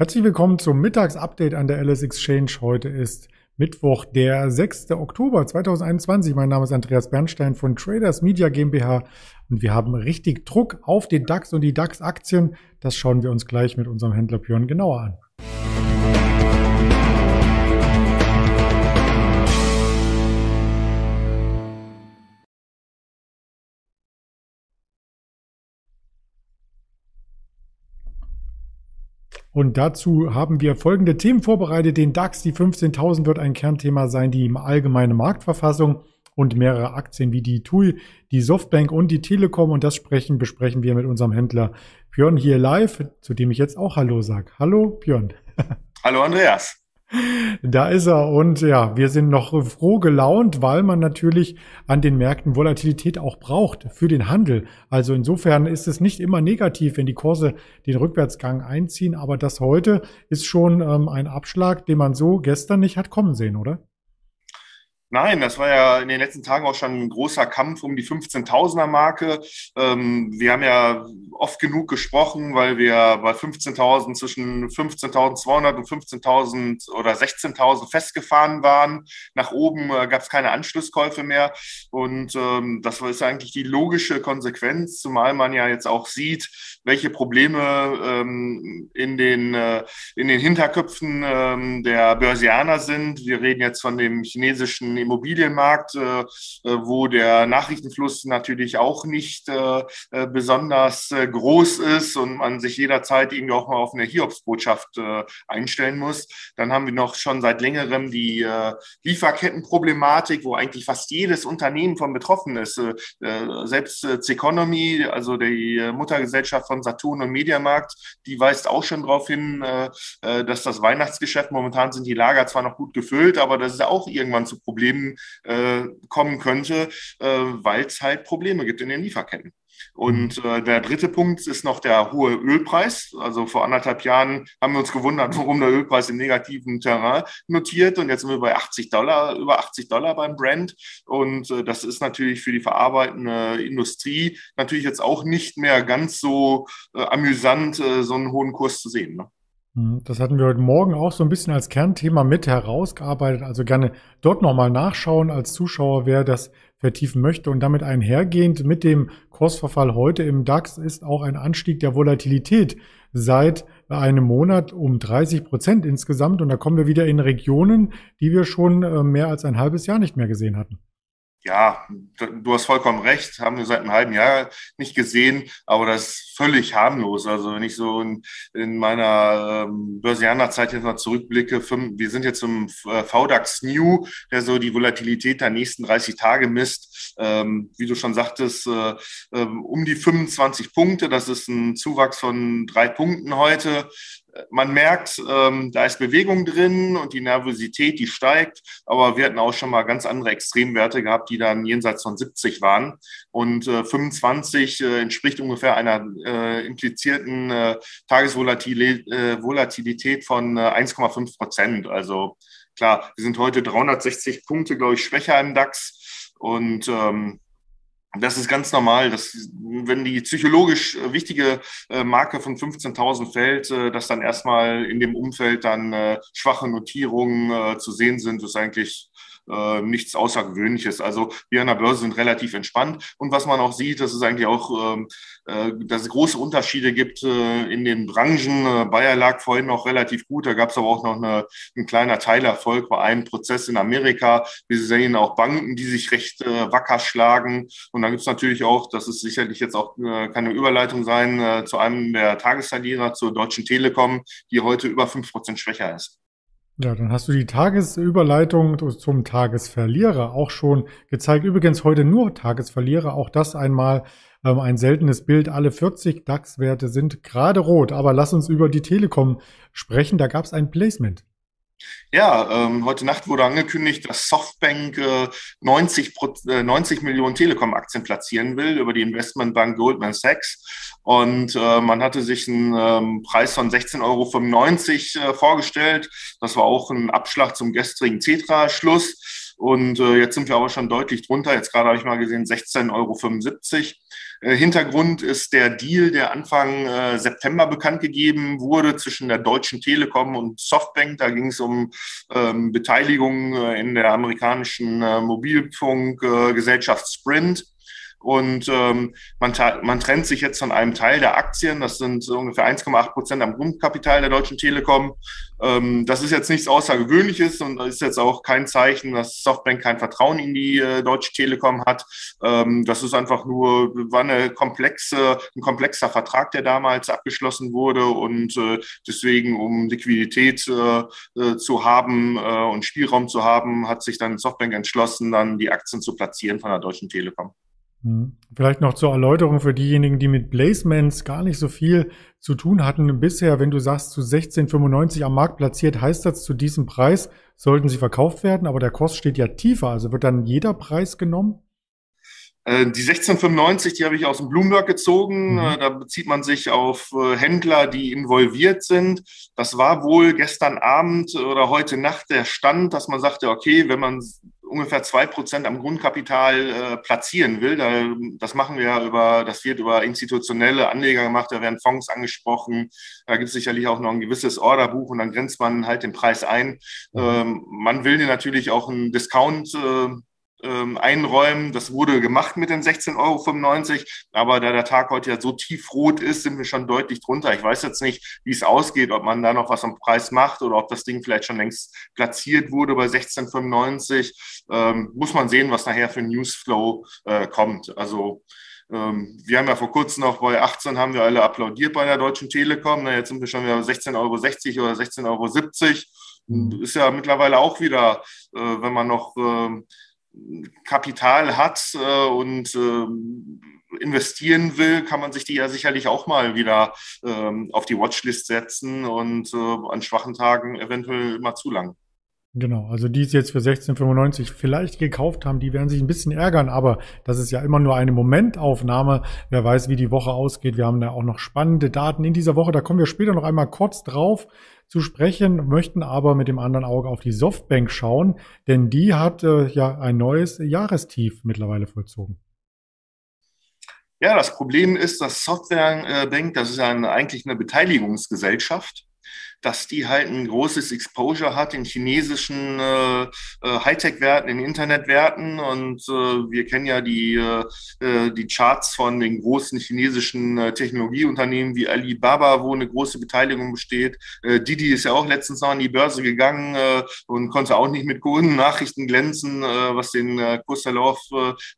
Herzlich willkommen zum Mittagsupdate an der LS Exchange. Heute ist Mittwoch, der 6. Oktober 2021. Mein Name ist Andreas Bernstein von Traders Media GmbH und wir haben richtig Druck auf den DAX und die DAX-Aktien. Das schauen wir uns gleich mit unserem Händler Björn genauer an. Und dazu haben wir folgende Themen vorbereitet. Den DAX, die 15.000 wird ein Kernthema sein, die allgemeine Marktverfassung und mehrere Aktien wie die TUI, die Softbank und die Telekom. Und das sprechen, besprechen wir mit unserem Händler Björn hier live, zu dem ich jetzt auch Hallo sage. Hallo Björn. Hallo Andreas. Da ist er und ja, wir sind noch froh gelaunt, weil man natürlich an den Märkten Volatilität auch braucht für den Handel. Also insofern ist es nicht immer negativ, wenn die Kurse den Rückwärtsgang einziehen, aber das heute ist schon ähm, ein Abschlag, den man so gestern nicht hat kommen sehen, oder? Nein, das war ja in den letzten Tagen auch schon ein großer Kampf um die 15.000er Marke. Ähm, wir haben ja oft genug gesprochen, weil wir bei 15.000 zwischen 15.200 und 15.000 oder 16.000 festgefahren waren. Nach oben äh, gab es keine Anschlusskäufe mehr. Und ähm, das ist eigentlich die logische Konsequenz, zumal man ja jetzt auch sieht, welche Probleme ähm, in, den, äh, in den Hinterköpfen ähm, der Börsianer sind. Wir reden jetzt von dem chinesischen Immobilienmarkt, äh, äh, wo der Nachrichtenfluss natürlich auch nicht äh, besonders groß ist und man sich jederzeit irgendwie auch mal auf eine Hiobsbotschaft einstellen muss. Dann haben wir noch schon seit längerem die Lieferkettenproblematik, wo eigentlich fast jedes Unternehmen von betroffen ist. Selbst Ceconomy, also die Muttergesellschaft von Saturn und Mediamarkt, die weist auch schon darauf hin, dass das Weihnachtsgeschäft, momentan sind die Lager zwar noch gut gefüllt, aber dass es auch irgendwann zu Problemen äh, kommen könnte, äh, weil es halt Probleme gibt in den Lieferketten. Und äh, der dritte Punkt ist noch der hohe Ölpreis. Also vor anderthalb Jahren haben wir uns gewundert, warum der Ölpreis im negativen Terrain notiert. Und jetzt sind wir bei 80 Dollar, über 80 Dollar beim Brand. Und äh, das ist natürlich für die verarbeitende Industrie natürlich jetzt auch nicht mehr ganz so äh, amüsant, äh, so einen hohen Kurs zu sehen. Ne? Mhm, das hatten wir heute Morgen auch so ein bisschen als Kernthema mit herausgearbeitet. Also gerne dort nochmal nachschauen als Zuschauer, wer das vertiefen möchte. Und damit einhergehend mit dem Kursverfall heute im DAX ist auch ein Anstieg der Volatilität seit einem Monat um 30 Prozent insgesamt. Und da kommen wir wieder in Regionen, die wir schon äh, mehr als ein halbes Jahr nicht mehr gesehen hatten. Ja, du hast vollkommen recht, haben wir seit einem halben Jahr nicht gesehen, aber das ist völlig harmlos. Also wenn ich so in, in meiner ähm, Börsianerzeit jetzt mal zurückblicke, fünf, wir sind jetzt im äh, VDAX New, der so die Volatilität der nächsten 30 Tage misst. Ähm, wie du schon sagtest, äh, äh, um die 25 Punkte, das ist ein Zuwachs von drei Punkten heute man merkt, ähm, da ist Bewegung drin und die Nervosität, die steigt. Aber wir hatten auch schon mal ganz andere Extremwerte gehabt, die dann jenseits von 70 waren. Und äh, 25 äh, entspricht ungefähr einer äh, implizierten äh, Tagesvolatilität äh, von äh, 1,5 Prozent. Also klar, wir sind heute 360 Punkte, glaube ich, schwächer im DAX. Und ähm, das ist ganz normal, dass wenn die psychologisch äh, wichtige äh, Marke von 15.000 fällt, äh, dass dann erstmal in dem Umfeld dann schwache Notierungen zu sehen sind, ist eigentlich äh, nichts Außergewöhnliches. Also wir an der Börse sind relativ entspannt. Und was man auch sieht, dass es eigentlich auch, ähm, äh, dass es große Unterschiede gibt äh, in den Branchen. Bayer lag vorhin noch relativ gut. Da gab es aber auch noch eine, ein kleiner Teilerfolg bei einem Prozess in Amerika. Wir sehen auch Banken, die sich recht wacker schlagen. Und dann gibt es natürlich auch, das ist sicherlich jetzt auch keine Überleitung sein, zu einem der Tagesverlierer, zur Deutschen Telekom, die heute über fünf Prozent schwächer ist. Ja, dann hast du die Tagesüberleitung zum Tagesverlierer auch schon gezeigt. Übrigens heute nur Tagesverlierer, auch das einmal ähm, ein seltenes Bild. Alle 40 DAX-Werte sind gerade rot. Aber lass uns über die Telekom sprechen. Da gab es ein Placement. Ja, ähm, heute Nacht wurde angekündigt, dass Softbank äh, 90, äh, 90 Millionen Telekom-Aktien platzieren will über die Investmentbank Goldman Sachs. Und äh, man hatte sich einen ähm, Preis von 16,95 Euro äh, vorgestellt. Das war auch ein Abschlag zum gestrigen Cetra-Schluss. Und äh, jetzt sind wir aber schon deutlich drunter. Jetzt gerade habe ich mal gesehen 16,75 Euro. Äh, Hintergrund ist der Deal, der Anfang äh, September bekannt gegeben wurde zwischen der Deutschen Telekom und Softbank. Da ging es um ähm, Beteiligung äh, in der amerikanischen äh, Mobilfunkgesellschaft Sprint. Und ähm, man, man trennt sich jetzt von einem Teil der Aktien. Das sind ungefähr 1,8 Prozent am Grundkapital der Deutschen Telekom. Ähm, das ist jetzt nichts Außergewöhnliches und ist jetzt auch kein Zeichen, dass Softbank kein Vertrauen in die äh, Deutsche Telekom hat. Ähm, das ist einfach nur, war eine komplexe, ein komplexer Vertrag, der damals abgeschlossen wurde und äh, deswegen, um Liquidität äh, äh zu haben äh, und Spielraum zu haben, hat sich dann Softbank entschlossen, dann die Aktien zu platzieren von der Deutschen Telekom. Hm. Vielleicht noch zur Erläuterung für diejenigen, die mit Placements gar nicht so viel zu tun hatten bisher. Wenn du sagst, zu 16,95 am Markt platziert, heißt das, zu diesem Preis sollten sie verkauft werden, aber der Kost steht ja tiefer. Also wird dann jeder Preis genommen? Äh, die 1695, die habe ich aus dem Bloomberg gezogen. Mhm. Äh, da bezieht man sich auf äh, Händler, die involviert sind. Das war wohl gestern Abend oder heute Nacht der Stand, dass man sagte, okay, wenn man ungefähr zwei Prozent am Grundkapital äh, platzieren will. Da, das machen wir ja über, das wird über institutionelle Anleger gemacht, da werden Fonds angesprochen. Da gibt es sicherlich auch noch ein gewisses Orderbuch und dann grenzt man halt den Preis ein. Mhm. Ähm, man will natürlich auch einen Discount äh, ähm, einräumen. Das wurde gemacht mit den 16,95 Euro, aber da der Tag heute ja so tiefrot ist, sind wir schon deutlich drunter. Ich weiß jetzt nicht, wie es ausgeht, ob man da noch was am Preis macht oder ob das Ding vielleicht schon längst platziert wurde bei 16,95. Ähm, muss man sehen, was nachher für Newsflow äh, kommt. Also ähm, wir haben ja vor kurzem noch bei 18 haben wir alle applaudiert bei der Deutschen Telekom. Jetzt sind wir schon wieder 16,60 Euro oder 16,70 Euro. Mhm. Ist ja mittlerweile auch wieder, äh, wenn man noch äh, Kapital hat äh, und äh, investieren will, kann man sich die ja sicherlich auch mal wieder ähm, auf die Watchlist setzen und äh, an schwachen Tagen eventuell mal zu lang. Genau, also die es jetzt für 16,95 vielleicht gekauft haben, die werden sich ein bisschen ärgern, aber das ist ja immer nur eine Momentaufnahme. Wer weiß, wie die Woche ausgeht. Wir haben da auch noch spannende Daten in dieser Woche. Da kommen wir später noch einmal kurz drauf zu sprechen, möchten aber mit dem anderen Auge auf die Softbank schauen, denn die hat äh, ja ein neues Jahrestief mittlerweile vollzogen. Ja, das Problem ist, dass Softwarebank, das ist ja eine, eigentlich eine Beteiligungsgesellschaft dass die halt ein großes Exposure hat in chinesischen äh, äh, Hightech-Werten, in Internetwerten. Und äh, wir kennen ja die, äh, äh, die Charts von den großen chinesischen äh, Technologieunternehmen wie Alibaba, wo eine große Beteiligung besteht. Didi ist ja auch letztens noch an die Börse gegangen und konnte auch nicht mit guten Nachrichten glänzen, was den äh, Kursverlauf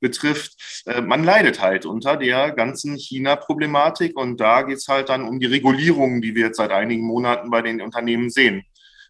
betrifft. Man leidet halt unter der ganzen China-Problematik und da geht's halt dann um die Regulierungen, die wir jetzt seit einigen Monaten bei den den Unternehmen sehen.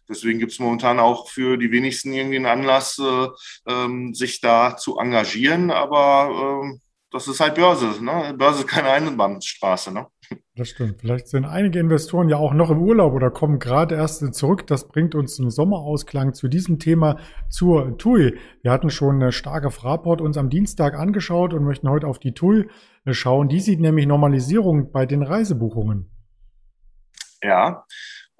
Deswegen gibt es momentan auch für die wenigsten irgendwie einen Anlass, äh, ähm, sich da zu engagieren. Aber äh, das ist halt Börse. Ne? Börse ist keine Einbahnstraße. Ne? Das stimmt. Vielleicht sind einige Investoren ja auch noch im Urlaub oder kommen gerade erst zurück. Das bringt uns zum Sommerausklang zu diesem Thema zur TUI. Wir hatten schon eine starke Fraport uns am Dienstag angeschaut und möchten heute auf die TUI schauen. Die sieht nämlich Normalisierung bei den Reisebuchungen. Ja,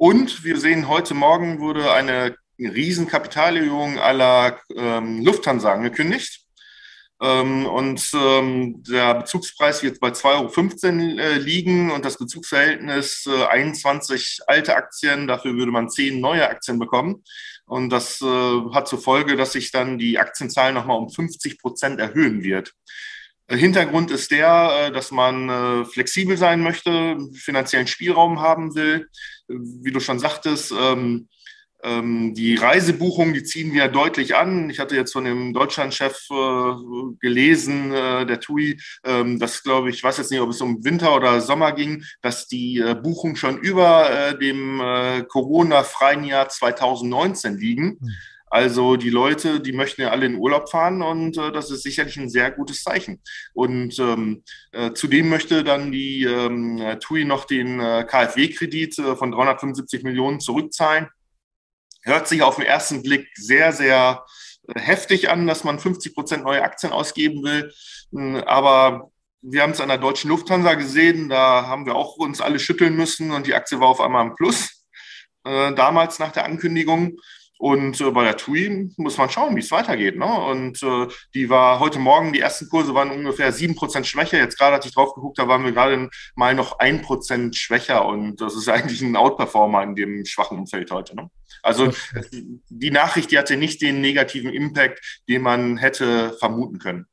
und wir sehen, heute Morgen wurde eine Riesenkapitalerhöhung aller ähm, Lufthansa angekündigt. Ähm, und ähm, der Bezugspreis wird bei 2,15 Euro äh, liegen und das Bezugsverhältnis äh, 21 alte Aktien, dafür würde man 10 neue Aktien bekommen. Und das äh, hat zur Folge, dass sich dann die Aktienzahl nochmal um 50 Prozent erhöhen wird. Hintergrund ist der, äh, dass man äh, flexibel sein möchte, finanziellen Spielraum haben will wie du schon sagtest, ähm, ähm, die Reisebuchungen, die ziehen wir deutlich an. Ich hatte jetzt von dem Deutschlandchef äh, gelesen, der TUI, ähm, das glaube ich, weiß jetzt nicht, ob es um Winter oder Sommer ging, dass die Buchungen schon über dem Corona-freien Jahr 2019 liegen. Also die Leute, die möchten ja alle in Urlaub fahren und äh, das ist sicherlich ein sehr gutes Zeichen. Und ähm, äh, zudem möchte dann die ähm, TUI noch den äh, KfW-Kredit äh, von 375 Millionen zurückzahlen. Hört sich auf den ersten Blick sehr, sehr äh, heftig an, dass man 50 Prozent neue Aktien ausgeben will. Hm, aber wir haben es an der deutschen Lufthansa gesehen, da haben wir auch uns alle schütteln müssen und die Aktie war auf einmal im Plus, äh, damals nach der Ankündigung. Und äh, bei der TUI muss man schauen, wie es weitergeht. Ne? Und äh, die war heute Morgen, die ersten Kurse waren ungefähr sieben Prozent schwächer. Jetzt gerade, als ich drauf geguckt habe, waren wir gerade mal noch ein Prozent schwächer. Und das ist eigentlich ein Outperformer in dem schwachen Umfeld heute. Ne? Also die Nachricht, die hatte nicht den negativen Impact, den man hätte vermuten können.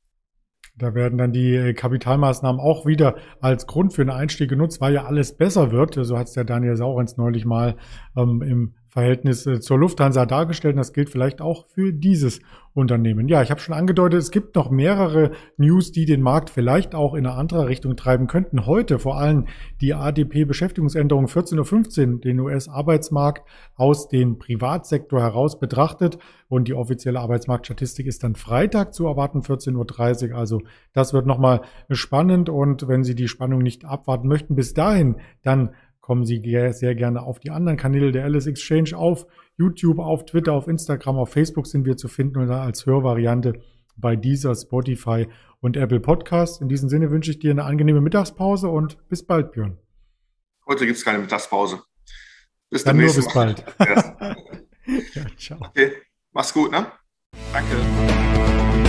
Da werden dann die äh, Kapitalmaßnahmen auch wieder als Grund für einen Einstieg genutzt, weil ja alles besser wird. So hat es der Daniel Saurens neulich mal ähm, im Verhältnis äh, zur Lufthansa dargestellt. Und das gilt vielleicht auch für dieses Unternehmen. Ja, ich habe schon angedeutet, es gibt noch mehrere News, die den Markt vielleicht auch in eine andere Richtung treiben könnten. Heute vor allem die ADP-Beschäftigungsänderung 14.15 Uhr, den US-Arbeitsmarkt aus dem Privatsektor heraus betrachtet. Und die offizielle Arbeitsmarktstatistik ist dann Freitag zu erwarten, 14.30 Uhr. Also das wird nochmal spannend. Und wenn Sie die Spannung nicht abwarten möchten, bis dahin, dann kommen Sie sehr gerne auf die anderen Kanäle der Alice Exchange auf YouTube, auf Twitter, auf Instagram, auf Facebook sind wir zu finden oder als Hörvariante bei dieser Spotify und Apple Podcast. In diesem Sinne wünsche ich dir eine angenehme Mittagspause und bis bald, Björn. Heute gibt es keine Mittagspause. Bis Dann nur bis bald. ja, ciao. Okay, mach's gut, ne? Danke.